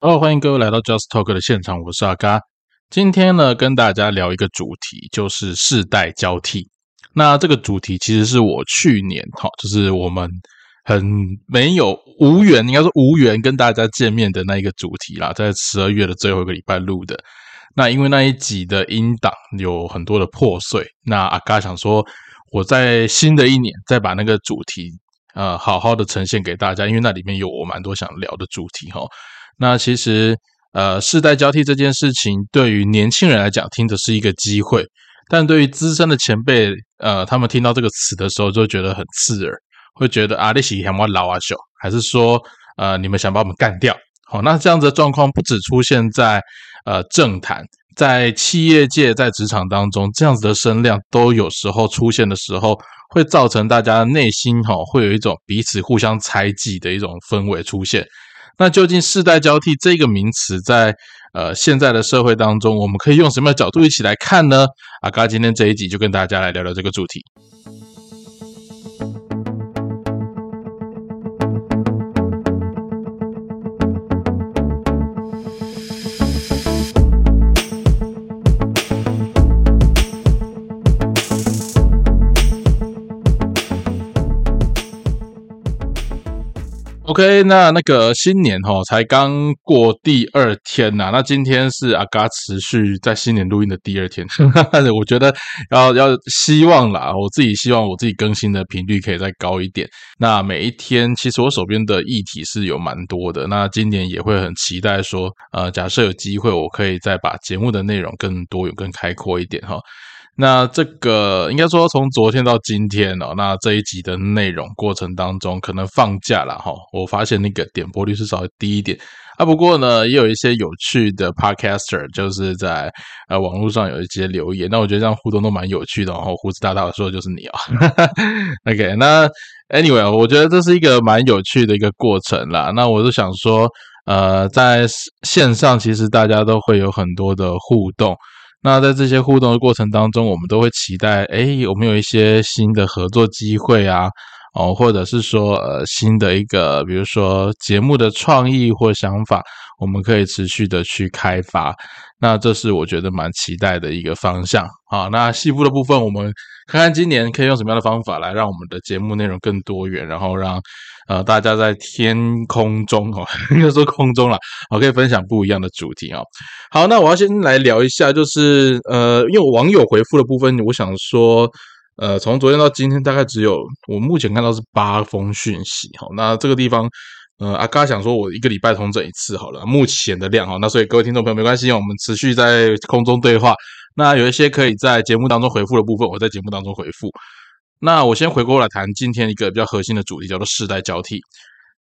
哦欢迎各位来到 Just Talk 的现场，我是阿嘎。今天呢，跟大家聊一个主题，就是世代交替。那这个主题其实是我去年哈，就是我们很没有无缘，应该说无缘跟大家见面的那一个主题啦，在十二月的最后一个礼拜录的。那因为那一集的音档有很多的破碎，那阿嘎想说，我在新的一年再把那个主题呃好好的呈现给大家，因为那里面有我蛮多想聊的主题哈。那其实呃世代交替这件事情，对于年轻人来讲听的是一个机会，但对于资深的前辈呃他们听到这个词的时候，就觉得很刺耳，会觉得啊你喜欢我老啊小，还是说呃你们想把我们干掉？好，那这样子的状况不止出现在。呃，政坛在企业界、在职场当中，这样子的声量都有时候出现的时候，会造成大家内心哈会有一种彼此互相猜忌的一种氛围出现。那究竟世代交替这个名词，在呃现在的社会当中，我们可以用什么样角度一起来看呢？阿嘎今天这一集就跟大家来聊聊这个主题。OK，那那个新年哈才刚过第二天呐，那今天是阿嘎持续在新年录音的第二天，我觉得要要希望啦，我自己希望我自己更新的频率可以再高一点。那每一天其实我手边的议题是有蛮多的，那今年也会很期待说，呃，假设有机会，我可以再把节目的内容更多、有更开阔一点哈。那这个应该说从昨天到今天哦，那这一集的内容过程当中，可能放假了哈，我发现那个点播率是稍微低一点啊。不过呢，也有一些有趣的 podcaster 就是在呃网络上有一些留言，那我觉得这样互动都蛮有趣的。然后胡子大大说的就是你啊。OK，那 Anyway，我觉得这是一个蛮有趣的一个过程啦。那我是想说，呃，在线上其实大家都会有很多的互动。那在这些互动的过程当中，我们都会期待，哎，有没有一些新的合作机会啊？哦，或者是说，呃，新的一个，比如说节目的创意或想法，我们可以持续的去开发。那这是我觉得蛮期待的一个方向。好，那细部的部分，我们看看今年可以用什么样的方法来让我们的节目内容更多元，然后让。呃，大家在天空中哦，应该说空中了，我可以分享不一样的主题哦。好，那我要先来聊一下，就是呃，因为网友回复的部分，我想说，呃，从昨天到今天，大概只有我目前看到是八封讯息哈。那这个地方，呃，阿嘎想说，我一个礼拜通整一次好了，目前的量哈。那所以各位听众朋友没关系，我们持续在空中对话。那有一些可以在节目当中回复的部分，我在节目当中回复。那我先回过来谈今天一个比较核心的主题，叫做世代交替。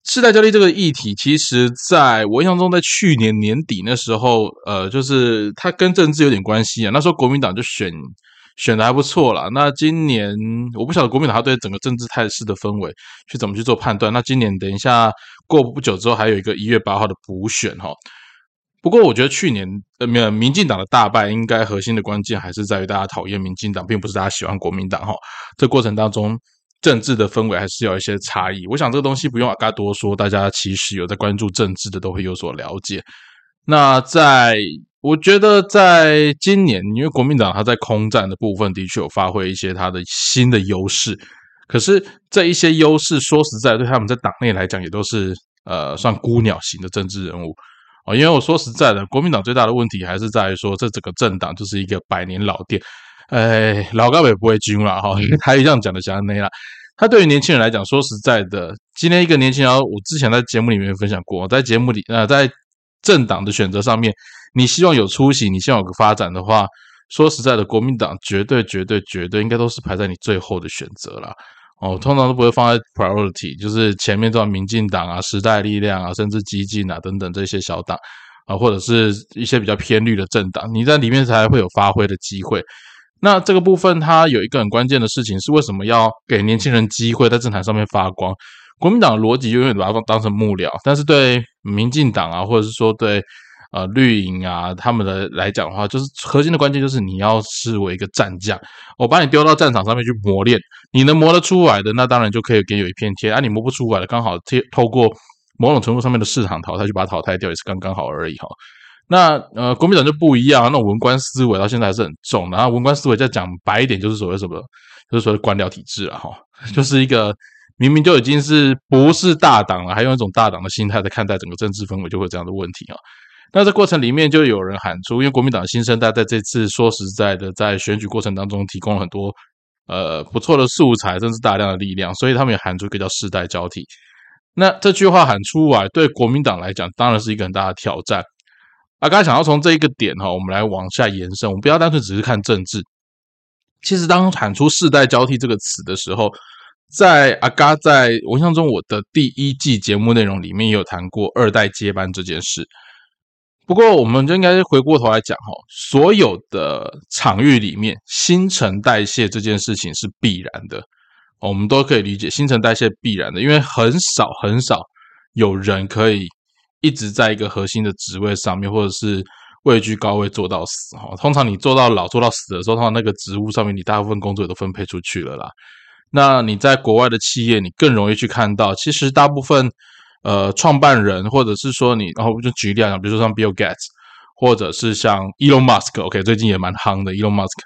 世代交替这个议题，其实在我印象中，在去年年底那时候，呃，就是它跟政治有点关系啊。那时候国民党就选选的还不错啦。那今年我不晓得国民党他对整个政治态势的氛围去怎么去做判断。那今年等一下过不久之后，还有一个一月八号的补选哈。不过，我觉得去年呃，民民进党的大败，应该核心的关键还是在于大家讨厌民进党，并不是大家喜欢国民党哈。这过程当中，政治的氛围还是有一些差异。我想这个东西不用阿嘎多说，大家其实有在关注政治的都会有所了解。那在我觉得，在今年，因为国民党他在空战的部分的确有发挥一些他的新的优势，可是这一些优势说实在，对他们在党内来讲，也都是呃算孤鸟型的政治人物。哦，因为我说实在的，国民党最大的问题还是在于说，这整个政党就是一个百年老店，哎，老高也不会军了哈。还有这样讲的像那啦，他对于年轻人来讲，说实在的，今天一个年轻人，我之前在节目里面分享过，在节目里呃，在政党的选择上面，你希望有出息，你希望有个发展的话，说实在的，国民党绝对绝对绝对应该都是排在你最后的选择了。哦，通常都不会放在 priority，就是前面这种民进党啊、时代力量啊，甚至激进啊等等这些小党啊，或者是一些比较偏绿的政党，你在里面才会有发挥的机会。那这个部分它有一个很关键的事情是，为什么要给年轻人机会在政坛上面发光？国民党的逻辑永远把它当成幕僚，但是对民进党啊，或者是说对。呃，绿营啊，他们的来讲的话，就是核心的关键就是你要视为一个战将，我把你丢到战场上面去磨练，你能磨得出来的，那当然就可以给有一片天；啊，你磨不出来的，刚好贴透过某种程度上面的市场淘汰，去把它淘汰掉也是刚刚好而已哈。那呃，国民党就不一样，那种文官思维到现在还是很重。然后文官思维再讲白一点，就是所谓什么，就是所谓官僚体制了哈，就是一个明明就已经是不是大党了，还用一种大党的心态在看待整个政治氛围，就会这样的问题啊。那这过程里面就有人喊出，因为国民党新生代在这次说实在的，在选举过程当中提供了很多呃不错的素材，甚至大量的力量，所以他们也喊出一个叫世代交替。那这句话喊出来，对国民党来讲，当然是一个很大的挑战。啊，刚才想要从这一个点哈，我们来往下延伸，我们不要单纯只是看政治。其实当喊出“世代交替”这个词的时候，在阿嘎在我印象中，我的第一季节目内容里面也有谈过二代接班这件事。不过，我们就应该回过头来讲哈，所有的场域里面，新陈代谢这件事情是必然的，我们都可以理解新陈代谢必然的，因为很少很少有人可以。一直在一个核心的职位上面，或者是位居高位做到死哈。通常你做到老做到死的时候，通常那个职务上面，你大部分工作也都分配出去了啦。那你在国外的企业，你更容易去看到，其实大部分呃创办人，或者是说你，然后就举例来讲，比如说像 Bill Gates，或者是像 Elon Musk，OK，最近也蛮夯的 Elon Musk，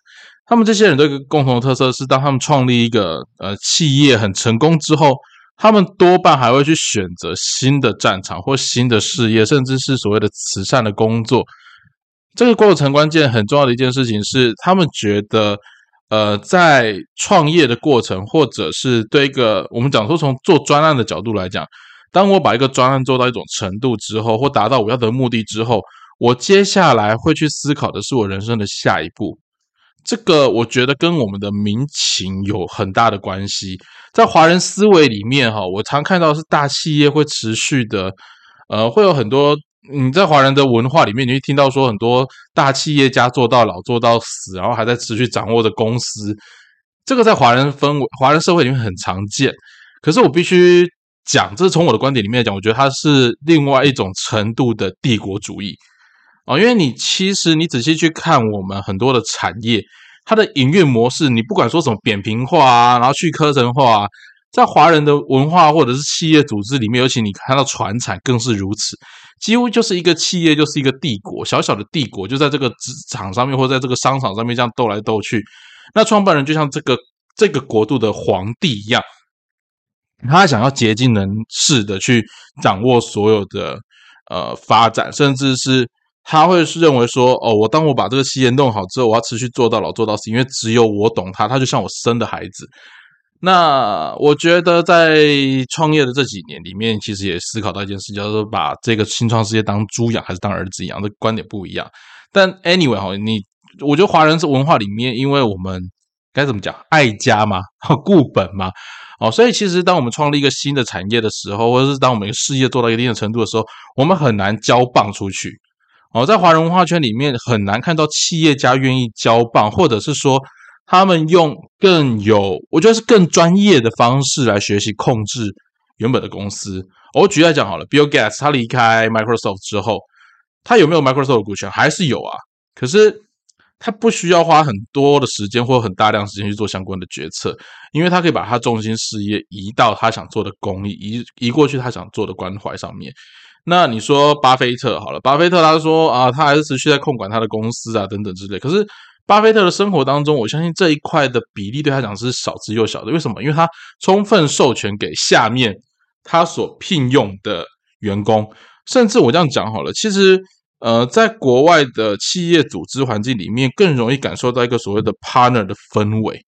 他们这些人的一个共同特色是，当他们创立一个呃企业很成功之后。他们多半还会去选择新的战场或新的事业，甚至是所谓的慈善的工作。这个过程关键很重要的一件事情是，他们觉得，呃，在创业的过程，或者是对一个我们讲说从做专案的角度来讲，当我把一个专案做到一种程度之后，或达到我要的目的之后，我接下来会去思考的是我人生的下一步。这个我觉得跟我们的民情有很大的关系。在华人思维里面，哈，我常看到是大企业会持续的，呃，会有很多你在华人的文化里面，你会听到说很多大企业家做到老做到死，然后还在持续掌握着公司。这个在华人氛围、华人社会里面很常见。可是我必须讲，这是从我的观点里面讲，我觉得它是另外一种程度的帝国主义。哦，因为你其实你仔细去看我们很多的产业，它的营运模式，你不管说什么扁平化啊，然后去科层化，啊在华人的文化或者是企业组织里面，尤其你看到船产更是如此，几乎就是一个企业就是一个帝国，小小的帝国就在这个职场上面或在这个商场上面这样斗来斗去，那创办人就像这个这个国度的皇帝一样，他想要竭尽能事的去掌握所有的呃发展，甚至是。他会是认为说，哦，我当我把这个企业弄好之后，我要持续做到老做到死，因为只有我懂他，他就像我生的孩子。那我觉得在创业的这几年里面，其实也思考到一件事，叫做把这个新创事业当猪养还是当儿子养，这观点不一样。但 anyway 哈，你我觉得华人是文化里面，因为我们该怎么讲，爱家嘛，固本嘛，哦，所以其实当我们创立一个新的产业的时候，或者是当我们事业做到一定的程度的时候，我们很难交棒出去。哦，在华人文化圈里面很难看到企业家愿意交棒，或者是说他们用更有，我觉得是更专业的方式来学习控制原本的公司。我举例来讲好了，Bill Gates 他离开 Microsoft 之后，他有没有 Microsoft 的股权？还是有啊。可是他不需要花很多的时间或很大量时间去做相关的决策，因为他可以把他重心事业移到他想做的公益，移移过去他想做的关怀上面。那你说巴菲特好了，巴菲特他说啊，他还是持续在控管他的公司啊，等等之类。可是巴菲特的生活当中，我相信这一块的比例对他讲是少之又少的。为什么？因为他充分授权给下面他所聘用的员工，甚至我这样讲好了，其实呃，在国外的企业组织环境里面，更容易感受到一个所谓的 partner 的氛围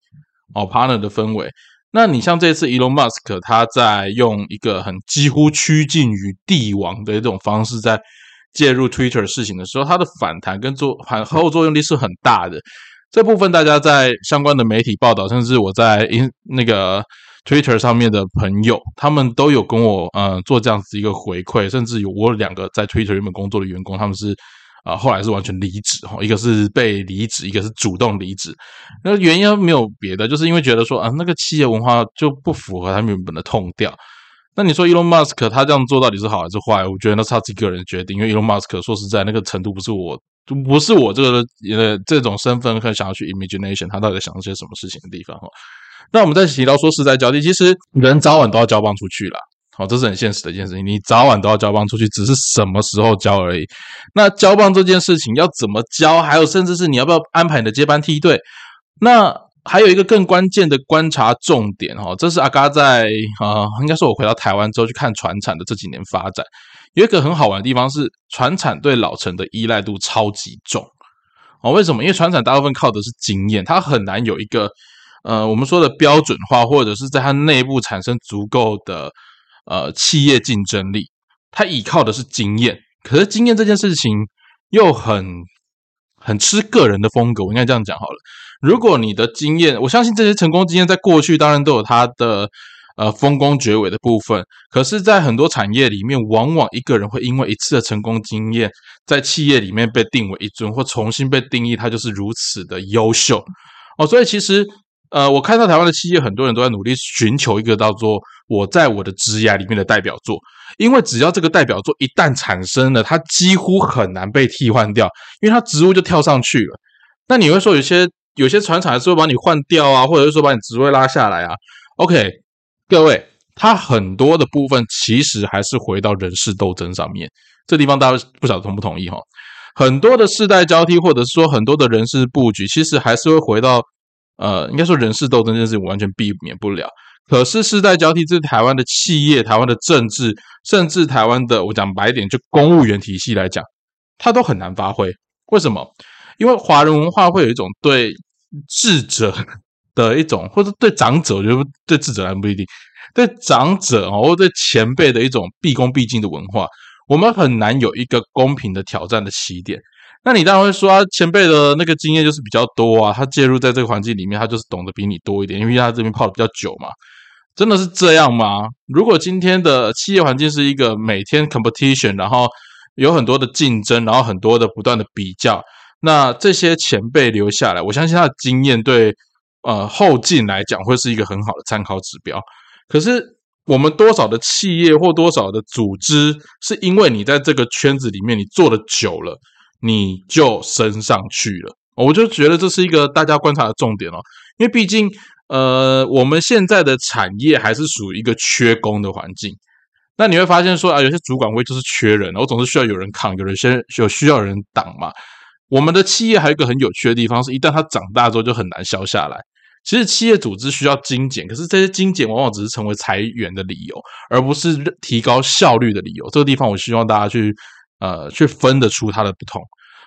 哦，partner 的氛围。那你像这次 Elon Musk，他在用一个很几乎趋近于帝王的这种方式在介入 Twitter 事情的时候，他的反弹跟作反后作用力是很大的。这部分大家在相关的媒体报道，甚至我在那个 Twitter 上面的朋友，他们都有跟我呃做这样子一个回馈，甚至有我两个在 Twitter 原本工作的员工，他们是。啊，后来是完全离职哈，一个是被离职，一个是主动离职。那原因没有别的，就是因为觉得说啊，那个企业文化就不符合他们原本的痛调。那你说 Elon Musk 他这样做到底是好还是坏？我觉得那是他自己个人决定。因为 Elon Musk 说实在，那个程度不是我，就不是我这个呃这种身份很想要去 imagination，他到底在想些什么事情的地方哈。那我们再提到说实在交替，其实人早晚都要交棒出去了。好，这是很现实的一件事情，你早晚都要交棒出去，只是什么时候交而已。那交棒这件事情要怎么交，还有甚至是你要不要安排你的接班梯队？那还有一个更关键的观察重点哈，这是阿嘎在啊，应该是我回到台湾之后去看船产的这几年发展，有一个很好玩的地方是船产对老陈的依赖度超级重哦。为什么？因为船产大部分靠的是经验，它很难有一个呃我们说的标准化，或者是在它内部产生足够的。呃，企业竞争力，它依靠的是经验，可是经验这件事情又很很吃个人的风格。我应该这样讲好了。如果你的经验，我相信这些成功经验在过去当然都有它的呃丰功绝伟的部分，可是，在很多产业里面，往往一个人会因为一次的成功经验，在企业里面被定为一尊，或重新被定义，他就是如此的优秀哦。所以其实。呃，我看到台湾的企业，很多人都在努力寻求一个叫做“我在我的职涯里面的代表作”，因为只要这个代表作一旦产生了，它几乎很难被替换掉，因为它职务就跳上去了。那你会说有些有些船厂还是会把你换掉啊，或者是说把你职位拉下来啊？OK，各位，它很多的部分其实还是回到人事斗争上面，这地方大家不晓得同不同意哈？很多的世代交替，或者是说很多的人事布局，其实还是会回到。呃，应该说人事斗争这件事完全避免不了。可是世代交替，这台湾的企业、台湾的政治，甚至台湾的，我讲白一点，就公务员体系来讲，它都很难发挥。为什么？因为华人文化会有一种对智者的一种，或者对长者，我觉得对智者来不一定，对长者哦，或对前辈的一种毕恭毕敬的文化，我们很难有一个公平的挑战的起点。那你当然会说，前辈的那个经验就是比较多啊，他介入在这个环境里面，他就是懂得比你多一点，因为他这边泡的比较久嘛。真的是这样吗？如果今天的企业环境是一个每天 competition，然后有很多的竞争，然后很多的不断的比较，那这些前辈留下来，我相信他的经验对呃后进来讲会是一个很好的参考指标。可是我们多少的企业或多少的组织，是因为你在这个圈子里面你做的久了。你就升上去了，我就觉得这是一个大家观察的重点哦。因为毕竟，呃，我们现在的产业还是属于一个缺工的环境。那你会发现说啊，有些主管位就是缺人，我总是需要有人扛，有人先有需要人挡嘛。我们的企业还有一个很有趣的地方，是一旦它长大之后就很难消下来。其实企业组织需要精简，可是这些精简往往只是成为裁员的理由，而不是提高效率的理由。这个地方我希望大家去。呃，去分得出它的不同。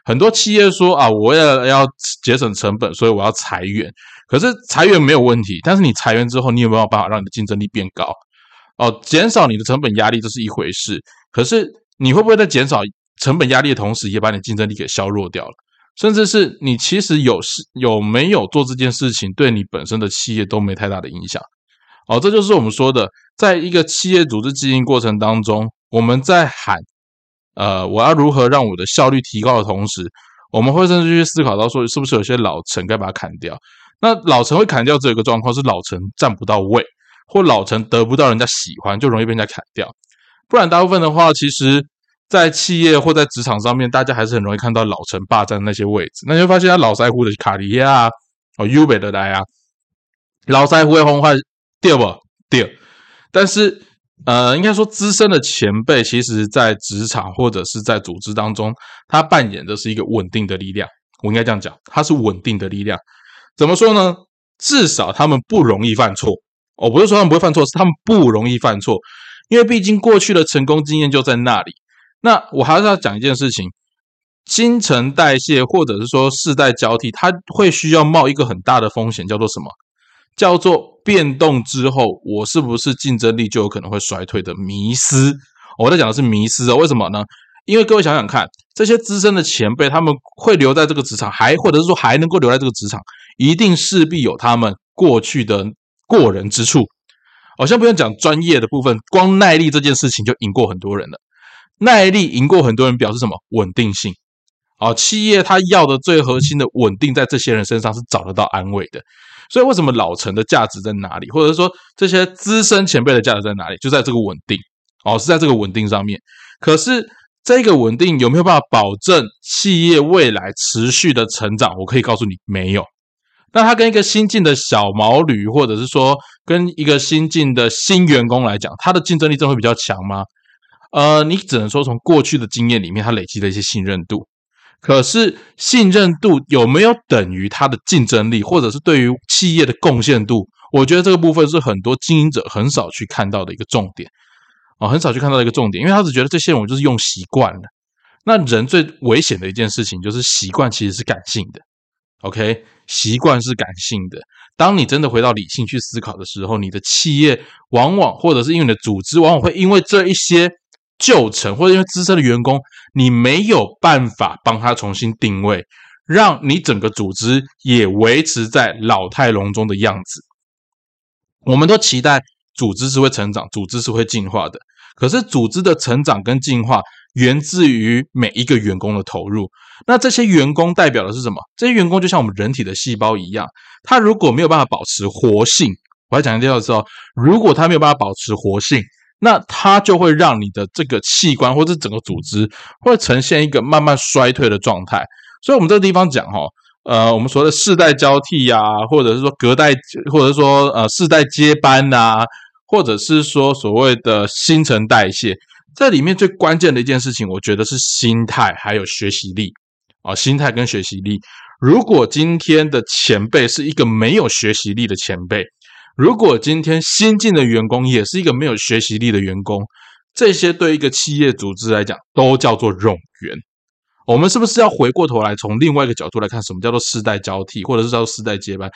很多企业说啊，我也要节省成本，所以我要裁员。可是裁员没有问题，但是你裁员之后，你有没有办法让你的竞争力变高？哦，减少你的成本压力这是一回事。可是你会不会在减少成本压力的同时，也把你竞争力给削弱掉了？甚至是你其实有事有没有做这件事情，对你本身的企业都没太大的影响。哦，这就是我们说的，在一个企业组织经营过程当中，我们在喊。呃，我要如何让我的效率提高的同时，我们会甚至去思考到说，是不是有些老臣该把它砍掉？那老臣会砍掉，这个状况是老臣站不到位，或老臣得不到人家喜欢，就容易被人家砍掉。不然，大部分的话，其实，在企业或在职场上面，大家还是很容易看到老臣霸占那些位置。那你会发现他老腮胡的卡利亚啊，哦，U 北的来啊，老腮胡会红坏掉不掉？但是。呃，应该说资深的前辈，其实在职场或者是在组织当中，他扮演的是一个稳定的力量。我应该这样讲，他是稳定的力量。怎么说呢？至少他们不容易犯错。我不是说他们不会犯错，是他们不容易犯错，因为毕竟过去的成功经验就在那里。那我还是要讲一件事情：新陈代谢或者是说世代交替，它会需要冒一个很大的风险，叫做什么？叫做变动之后，我是不是竞争力就有可能会衰退的迷失？我在讲的是迷失哦。为什么呢？因为各位想想看，这些资深的前辈，他们会留在这个职场，还或者是说还能够留在这个职场，一定势必有他们过去的过人之处。好像不用讲专业的部分，光耐力这件事情就赢过很多人了。耐力赢过很多人，表示什么？稳定性。哦，企业它要的最核心的稳定，在这些人身上是找得到安慰的。所以，为什么老陈的价值在哪里？或者说，这些资深前辈的价值在哪里？就在这个稳定哦，是在这个稳定上面。可是，这个稳定有没有办法保证企业未来持续的成长？我可以告诉你，没有。那他跟一个新进的小毛驴，或者是说跟一个新进的新员工来讲，他的竞争力真会比较强吗？呃，你只能说从过去的经验里面，他累积了一些信任度。可是信任度有没有等于他的竞争力，或者是对于企业的贡献度？我觉得这个部分是很多经营者很少去看到的一个重点啊，很少去看到一个重点，因为他只觉得这些我就是用习惯了。那人最危险的一件事情就是习惯其实是感性的，OK，习惯是感性的。当你真的回到理性去思考的时候，你的企业往往或者是因为你的组织，往往会因为这一些。旧成或者因为资深的员工，你没有办法帮他重新定位，让你整个组织也维持在老态龙钟的样子。我们都期待组织是会成长，组织是会进化的。可是组织的成长跟进化源自于每一个员工的投入。那这些员工代表的是什么？这些员工就像我们人体的细胞一样，他如果没有办法保持活性，我要讲一的时候，如果他没有办法保持活性。那它就会让你的这个器官或者整个组织会呈现一个慢慢衰退的状态。所以，我们这个地方讲哈，呃，我们说的世代交替呀，或者是说隔代，或者说呃世代接班呐，或者是说所谓的新陈代谢，这里面最关键的一件事情，我觉得是心态还有学习力啊，心态跟学习力。如果今天的前辈是一个没有学习力的前辈，如果今天新进的员工也是一个没有学习力的员工，这些对一个企业组织来讲都叫做冗员。我们是不是要回过头来从另外一个角度来看，什么叫做世代交替，或者是叫做世代接班？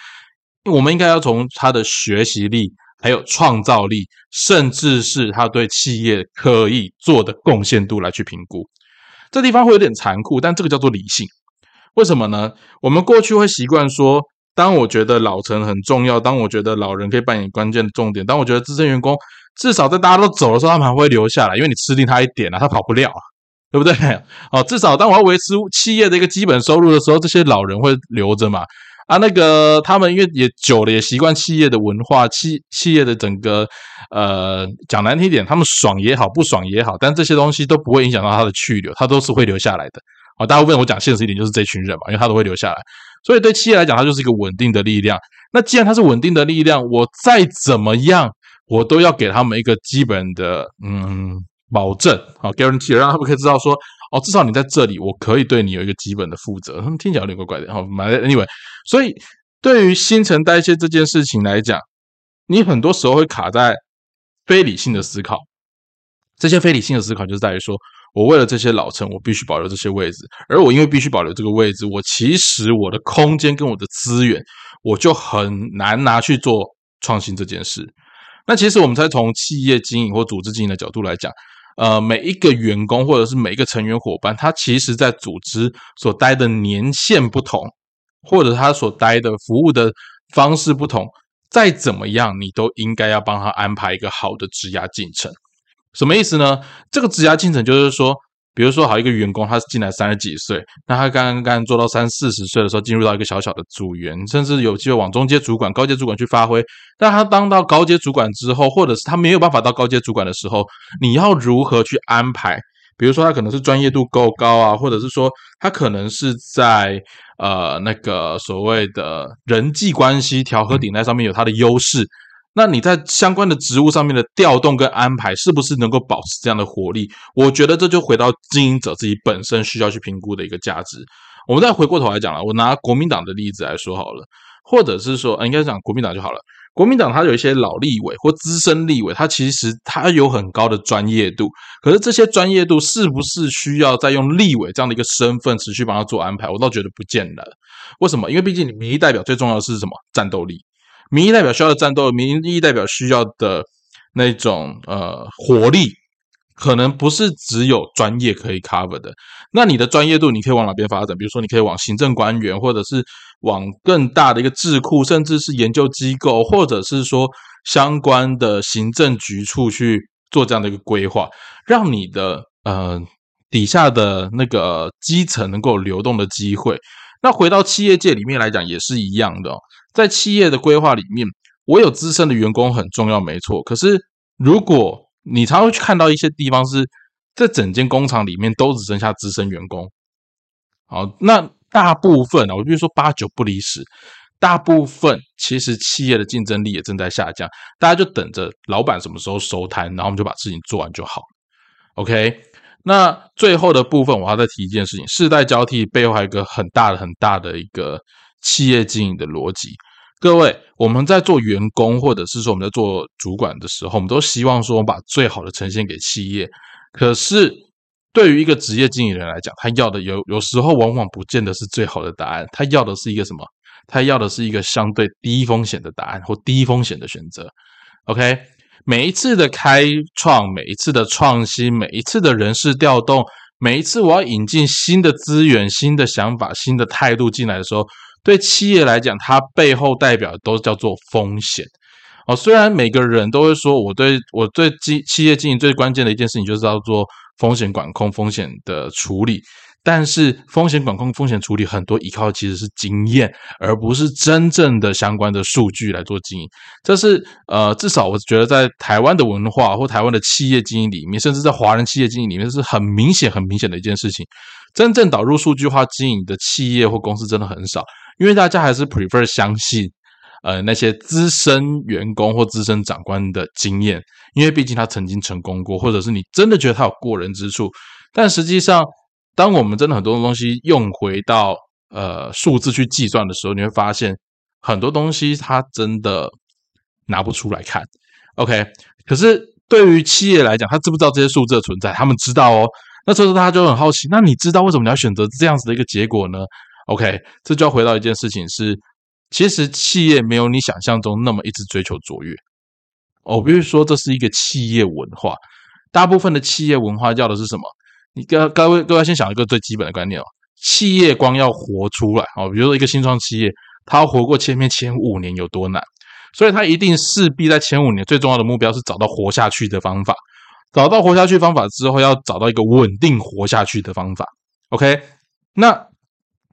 我们应该要从他的学习力、还有创造力，甚至是他对企业可以做的贡献度来去评估。这地方会有点残酷，但这个叫做理性。为什么呢？我们过去会习惯说。当我觉得老陈很重要，当我觉得老人可以扮演关键的重点，当我觉得资深员工至少在大家都走的时候，他们还会留下来，因为你吃定他一点啊，他跑不了，对不对？哦，至少当我要维持企业的一个基本收入的时候，这些老人会留着嘛？啊，那个他们因为也久了，也习惯企业的文化，企企业的整个呃，讲难听点，他们爽也好，不爽也好，但这些东西都不会影响到他的去留，他都是会留下来的。啊，大部分我讲现实一点，就是这群人嘛，因为他都会留下来。所以对企业来讲，它就是一个稳定的力量。那既然它是稳定的力量，我再怎么样，我都要给他们一个基本的嗯保证啊，guarantee，让他们可以知道说，哦，至少你在这里，我可以对你有一个基本的负责。他们听起来有点怪怪的。好，anyway，所以对于新陈代谢这件事情来讲，你很多时候会卡在非理性的思考。这些非理性的思考就是在于说。我为了这些老城，我必须保留这些位置，而我因为必须保留这个位置，我其实我的空间跟我的资源，我就很难拿去做创新这件事。那其实我们在从企业经营或组织经营的角度来讲，呃，每一个员工或者是每一个成员伙伴，他其实在组织所待的年限不同，或者他所待的服务的方式不同，再怎么样，你都应该要帮他安排一个好的职涯进程。什么意思呢？这个职涯进程就是说，比如说，好一个员工，他是进来三十几岁，那他刚刚刚做到三四十岁的时候，进入到一个小小的组员，甚至有机会往中阶主管、高阶主管去发挥。但他当到高阶主管之后，或者是他没有办法到高阶主管的时候，你要如何去安排？比如说，他可能是专业度够高啊，或者是说，他可能是在呃那个所谓的人际关系调和顶带上面有他的优势。那你在相关的职务上面的调动跟安排，是不是能够保持这样的活力？我觉得这就回到经营者自己本身需要去评估的一个价值。我们再回过头来讲了，我拿国民党的例子来说好了，或者是说，应该讲国民党就好了。国民党它有一些老立委或资深立委，他其实他有很高的专业度，可是这些专业度是不是需要再用立委这样的一个身份持续帮他做安排？我倒觉得不见得。为什么？因为毕竟你民意代表最重要的是什么？战斗力。民意代表需要的战斗，民意代表需要的那种呃活力，可能不是只有专业可以 cover 的。那你的专业度，你可以往哪边发展？比如说，你可以往行政官员，或者是往更大的一个智库，甚至是研究机构，或者是说相关的行政局处去做这样的一个规划，让你的呃底下的那个基层能够流动的机会。那回到企业界里面来讲，也是一样的。在企业的规划里面，我有资深的员工很重要，没错。可是，如果你常会去看到一些地方是在整间工厂里面都只剩下资深员工，好，那大部分啊，我比如说八九不离十，大部分其实企业的竞争力也正在下降，大家就等着老板什么时候收摊，然后我们就把事情做完就好。OK，那最后的部分我要再提一件事情：世代交替背后还有一个很大的、很大的一个企业经营的逻辑。各位，我们在做员工，或者是说我们在做主管的时候，我们都希望说把最好的呈现给企业。可是，对于一个职业经理人来讲，他要的有有时候往往不见得是最好的答案，他要的是一个什么？他要的是一个相对低风险的答案或低风险的选择。OK。每一次的开创，每一次的创新，每一次的人事调动，每一次我要引进新的资源、新的想法、新的态度进来的时候，对企业来讲，它背后代表都叫做风险。哦，虽然每个人都会说，我对我对企企业经营最关键的一件事情就是叫做风险管控、风险的处理。但是风险管控、风险处理很多依靠其实是经验，而不是真正的相关的数据来做经营。这是呃，至少我觉得在台湾的文化或台湾的企业经营里面，甚至在华人企业经营里面，是很明显、很明显的一件事情。真正导入数据化经营的企业或公司真的很少，因为大家还是 prefer 相信呃那些资深员工或资深长官的经验，因为毕竟他曾经成功过，或者是你真的觉得他有过人之处，但实际上。当我们真的很多东西用回到呃数字去计算的时候，你会发现很多东西它真的拿不出来看。OK，可是对于企业来讲，他知不知道这些数字的存在？他们知道哦。那所以说，大家就很好奇，那你知道为什么你要选择这样子的一个结果呢？OK，这就要回到一件事情是，其实企业没有你想象中那么一直追求卓越。我比如说，这是一个企业文化，大部分的企业文化要的是什么？你各各位各位先想一个最基本的观念哦，企业光要活出来哦，比如说一个新创企业，它要活过前面前五年有多难，所以它一定势必在前五年最重要的目标是找到活下去的方法，找到活下去方法之后，要找到一个稳定活下去的方法。OK，那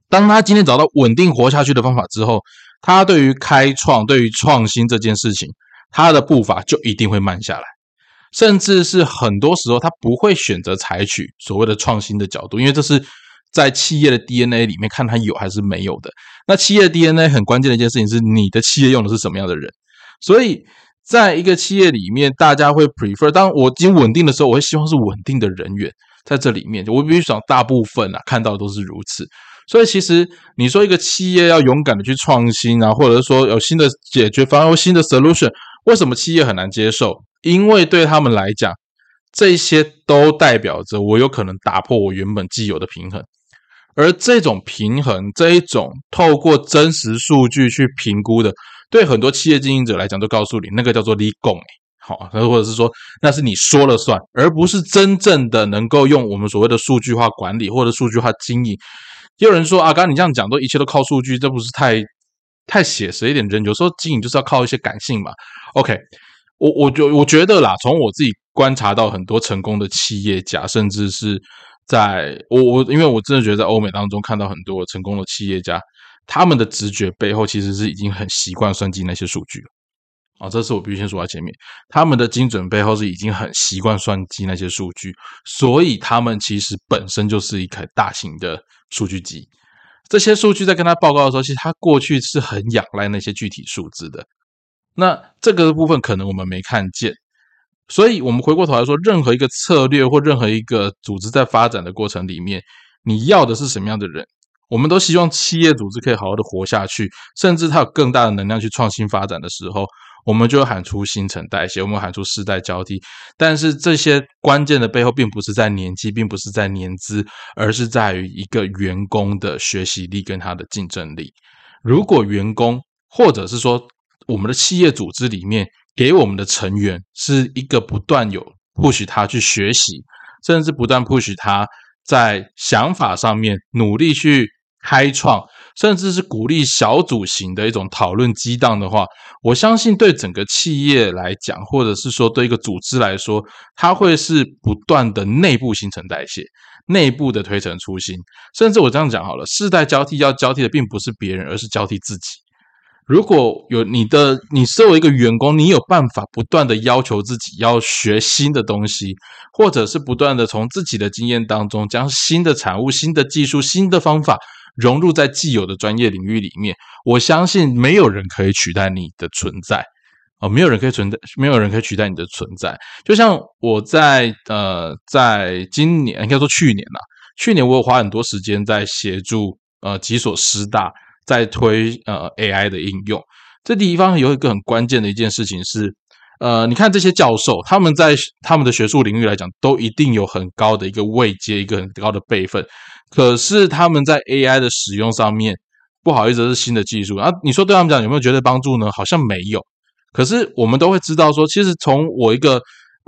当他今天找到稳定活下去的方法之后，他对于开创、对于创新这件事情，他的步伐就一定会慢下来。甚至是很多时候，他不会选择采取所谓的创新的角度，因为这是在企业的 DNA 里面看他有还是没有的。那企业 DNA 很关键的一件事情是，你的企业用的是什么样的人。所以，在一个企业里面，大家会 prefer 当我已经稳定的时候，我会希望是稳定的人员在这里面。我必须讲，大部分啊看到都是如此。所以，其实你说一个企业要勇敢的去创新啊，或者说有新的解决方案或新的 solution，为什么企业很难接受？因为对他们来讲，这些都代表着我有可能打破我原本既有的平衡，而这种平衡，这一种透过真实数据去评估的，对很多企业经营者来讲，都告诉你，那个叫做立功，好，或者是说那是你说了算，而不是真正的能够用我们所谓的数据化管理或者数据化经营。也有人说啊，刚刚你这样讲，都一切都靠数据，这不是太太写实一点？人有时候经营就是要靠一些感性嘛。OK。我我觉我觉得啦，从我自己观察到很多成功的企业家，甚至是在我我，因为我真的觉得在欧美当中看到很多成功的企业家，他们的直觉背后其实是已经很习惯算计那些数据了。啊，这是我必须先说在前面，他们的精准背后是已经很习惯算计那些数据，所以他们其实本身就是一台大型的数据集。这些数据在跟他报告的时候，其实他过去是很仰赖那些具体数字的。那这个部分可能我们没看见，所以我们回过头来说，任何一个策略或任何一个组织在发展的过程里面，你要的是什么样的人？我们都希望企业组织可以好好的活下去，甚至它有更大的能量去创新发展的时候，我们就喊出新陈代谢，我们喊出世代交替。但是这些关键的背后，并不是在年纪，并不是在年资，而是在于一个员工的学习力跟他的竞争力。如果员工或者是说，我们的企业组织里面给我们的成员是一个不断有 push 他去学习，甚至不断 push 他在想法上面努力去开创，甚至是鼓励小组型的一种讨论激荡的话，我相信对整个企业来讲，或者是说对一个组织来说，它会是不断的内部新陈代谢，内部的推陈出新。甚至我这样讲好了，世代交替要交替的并不是别人，而是交替自己。如果有你的，你作为一个员工，你有办法不断的要求自己要学新的东西，或者是不断的从自己的经验当中将新的产物、新的技术、新的方法融入在既有的专业领域里面，我相信没有人可以取代你的存在哦，没有人可以存在，没有人可以取代你的存在。就像我在呃，在今年应该说去年呐，去年我有花很多时间在协助呃几所师大在推呃 AI 的应用。这地方有一个很关键的一件事情是。呃，你看这些教授，他们在他们的学术领域来讲，都一定有很高的一个位阶，一个很高的辈分。可是他们在 AI 的使用上面，不好意思，是新的技术啊。你说对他们讲有没有觉得帮助呢？好像没有。可是我们都会知道说，其实从我一个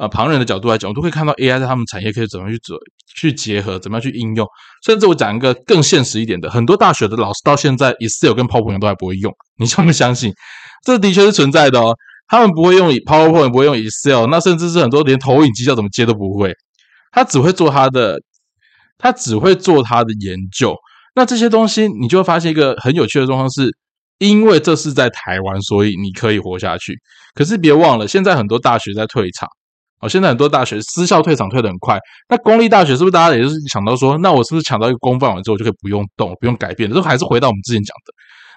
呃旁人的角度来讲，我都会看到 AI 在他们产业可以怎么去做去结合，怎么样去应用。甚至我讲一个更现实一点的，很多大学的老师到现在 Excel 跟 PowerPoint 都还不会用，你相不相信？这的确是存在的哦。他们不会用 PowerPoint，不会用 Excel，那甚至是很多连投影机要怎么接都不会。他只会做他的，他只会做他的研究。那这些东西，你就会发现一个很有趣的状况，是因为这是在台湾，所以你可以活下去。可是别忘了，现在很多大学在退场哦，现在很多大学私校退场退的很快。那公立大学是不是大家也就是想到说，那我是不是抢到一个公饭碗之后就可以不用动、不用改变？都还是回到我们之前讲的。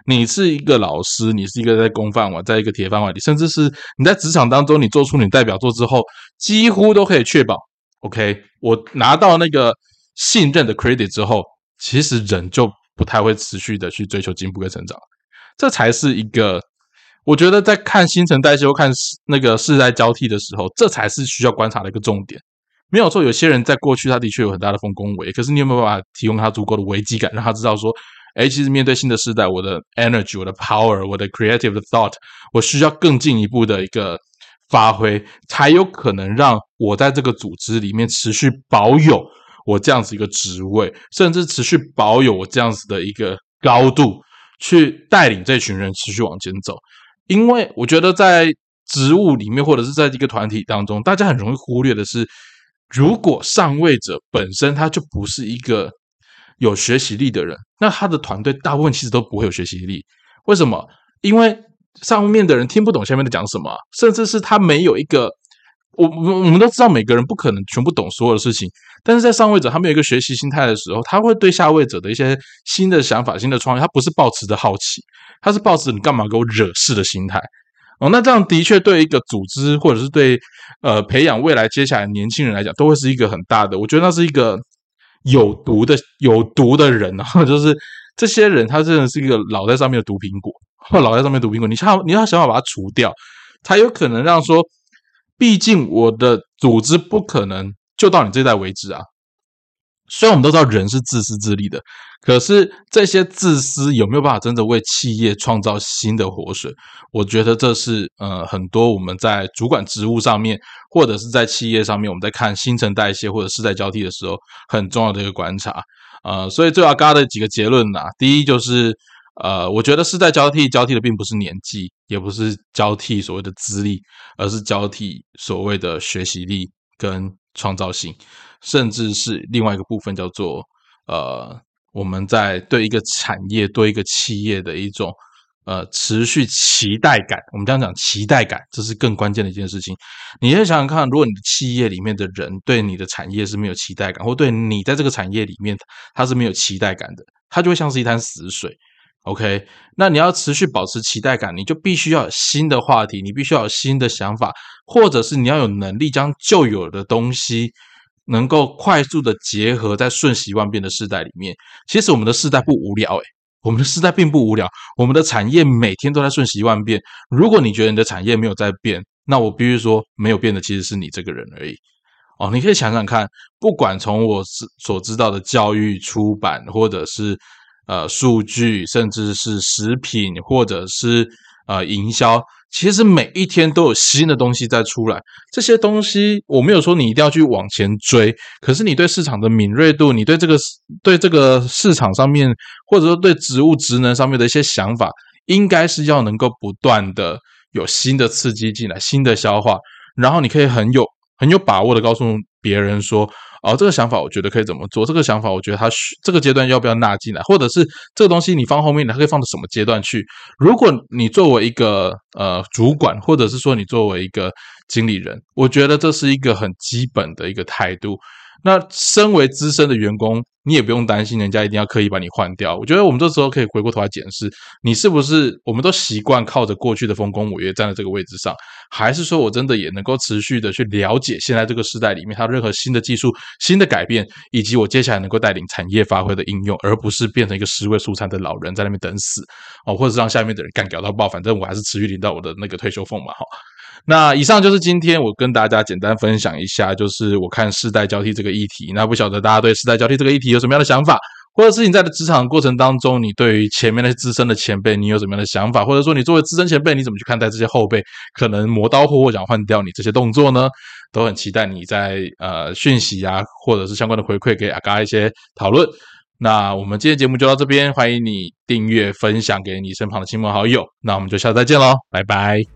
你是一个老师，你是一个在公饭碗，在一个铁饭碗里，甚至是你在职场当中，你做出你代表作之后，几乎都可以确保，OK，我拿到那个信任的 credit 之后，其实人就不太会持续的去追求进步跟成长，这才是一个我觉得在看新陈代谢或看那个世代交替的时候，这才是需要观察的一个重点。没有错，有些人在过去他的确有很大的丰功伟，可是你有没有办法提供他足够的危机感，让他知道说？哎，其实面对新的时代，我的 energy、我的 power、我的 creative thought，我需要更进一步的一个发挥，才有可能让我在这个组织里面持续保有我这样子一个职位，甚至持续保有我这样子的一个高度，去带领这群人持续往前走。因为我觉得在职务里面，或者是在一个团体当中，大家很容易忽略的是，如果上位者本身他就不是一个。有学习力的人，那他的团队大部分其实都不会有学习力。为什么？因为上面的人听不懂下面在讲什么，甚至是他没有一个，我我我们都知道每个人不可能全部懂所有的事情，但是在上位者他没有一个学习心态的时候，他会对下位者的一些新的想法、新的创意，他不是抱持着好奇，他是抱持你干嘛给我惹事的心态。哦，那这样的确对一个组织或者是对呃培养未来接下来年轻人来讲，都会是一个很大的，我觉得那是一个。有毒的有毒的人啊，就是这些人，他真的是一个老在上面的毒苹果，或老在上面毒苹果。你想，你要想办法把它除掉，才有可能让说，毕竟我的组织不可能就到你这代为止啊。虽然我们都知道人是自私自利的，可是这些自私有没有办法真的为企业创造新的活水？我觉得这是呃很多我们在主管职务上面，或者是在企业上面，我们在看新陈代谢或者世代交替的时候，很重要的一个观察。呃，所以最要嘎的几个结论呐，第一就是呃，我觉得世代交替交替的并不是年纪，也不是交替所谓的资历，而是交替所谓的学习力跟创造性。甚至是另外一个部分，叫做呃，我们在对一个产业、对一个企业的一种呃持续期待感。我们这样讲，期待感，这是更关键的一件事情。你先想想看，如果你的企业里面的人对你的产业是没有期待感，或对你在这个产业里面他是没有期待感的，它就会像是一滩死水。OK，那你要持续保持期待感，你就必须要有新的话题，你必须要有新的想法，或者是你要有能力将旧有的东西。能够快速的结合在瞬息万变的时代里面，其实我们的时代不无聊诶，我们的时代并不无聊，我们的产业每天都在瞬息万变。如果你觉得你的产业没有在变，那我必须说没有变的其实是你这个人而已。哦，你可以想想看，不管从我所知道的教育、出版，或者是呃数据，甚至是食品，或者是呃营销。其实每一天都有新的东西在出来，这些东西我没有说你一定要去往前追，可是你对市场的敏锐度，你对这个对这个市场上面，或者说对植物职能上面的一些想法，应该是要能够不断的有新的刺激进来，新的消化，然后你可以很有很有把握的告诉别人说。哦，这个想法我觉得可以怎么做？这个想法我觉得它这个阶段要不要纳进来，或者是这个东西你放后面，你还可以放到什么阶段去？如果你作为一个呃主管，或者是说你作为一个经理人，我觉得这是一个很基本的一个态度。那身为资深的员工，你也不用担心人家一定要刻意把你换掉。我觉得我们这时候可以回过头来检视，你是不是我们都习惯靠着过去的丰功伟业站在这个位置上，还是说我真的也能够持续的去了解现在这个时代里面它任何新的技术、新的改变，以及我接下来能够带领产业发挥的应用，而不是变成一个尸位素餐的老人在那边等死哦，或者是让下面的人干掉到爆，反正我还是持续领到我的那个退休俸嘛，哈。那以上就是今天我跟大家简单分享一下，就是我看世代交替这个议题。那不晓得大家对世代交替这个议题有什么样的想法，或者是你在职场过程当中，你对于前面那些资深的前辈，你有什么样的想法，或者说你作为资深前辈，你怎么去看待这些后辈可能磨刀霍霍想换掉你这些动作呢？都很期待你在呃讯息啊，或者是相关的回馈给阿嘎一些讨论。那我们今天节目就到这边，欢迎你订阅分享给你身旁的亲朋好友。那我们就下次再见喽，拜拜。